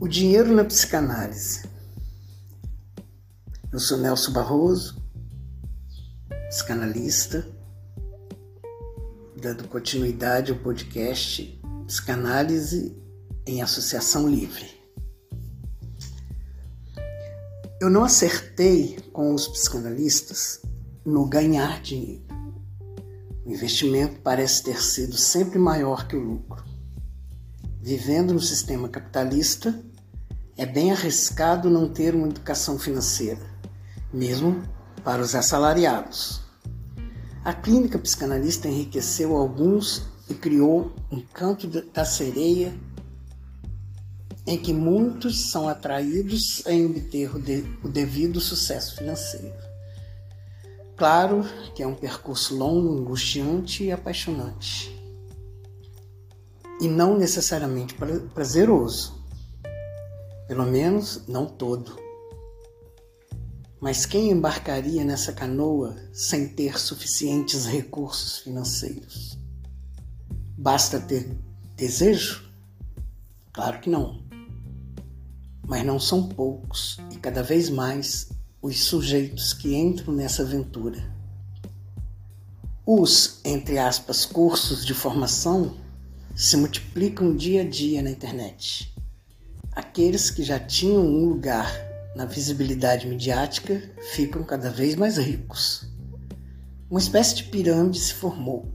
O dinheiro na psicanálise. Eu sou Nelson Barroso, psicanalista, dando continuidade ao podcast Psicanálise em Associação Livre. Eu não acertei com os psicanalistas no ganhar dinheiro. O investimento parece ter sido sempre maior que o lucro. Vivendo no sistema capitalista, é bem arriscado não ter uma educação financeira, mesmo para os assalariados. A clínica psicanalista enriqueceu alguns e criou um canto da sereia em que muitos são atraídos em obter o devido sucesso financeiro. Claro que é um percurso longo, angustiante e apaixonante e não necessariamente prazeroso. Pelo menos não todo. Mas quem embarcaria nessa canoa sem ter suficientes recursos financeiros? Basta ter desejo? Claro que não. Mas não são poucos e cada vez mais os sujeitos que entram nessa aventura. Os, entre aspas, cursos de formação se multiplicam dia a dia na internet. Aqueles que já tinham um lugar na visibilidade midiática ficam cada vez mais ricos. Uma espécie de pirâmide se formou,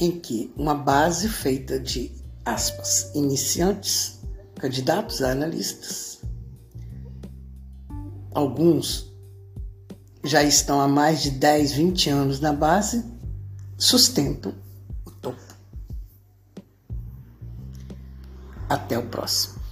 em que uma base feita de aspas, iniciantes, candidatos a analistas, alguns já estão há mais de 10, 20 anos na base, sustentam Até o próximo.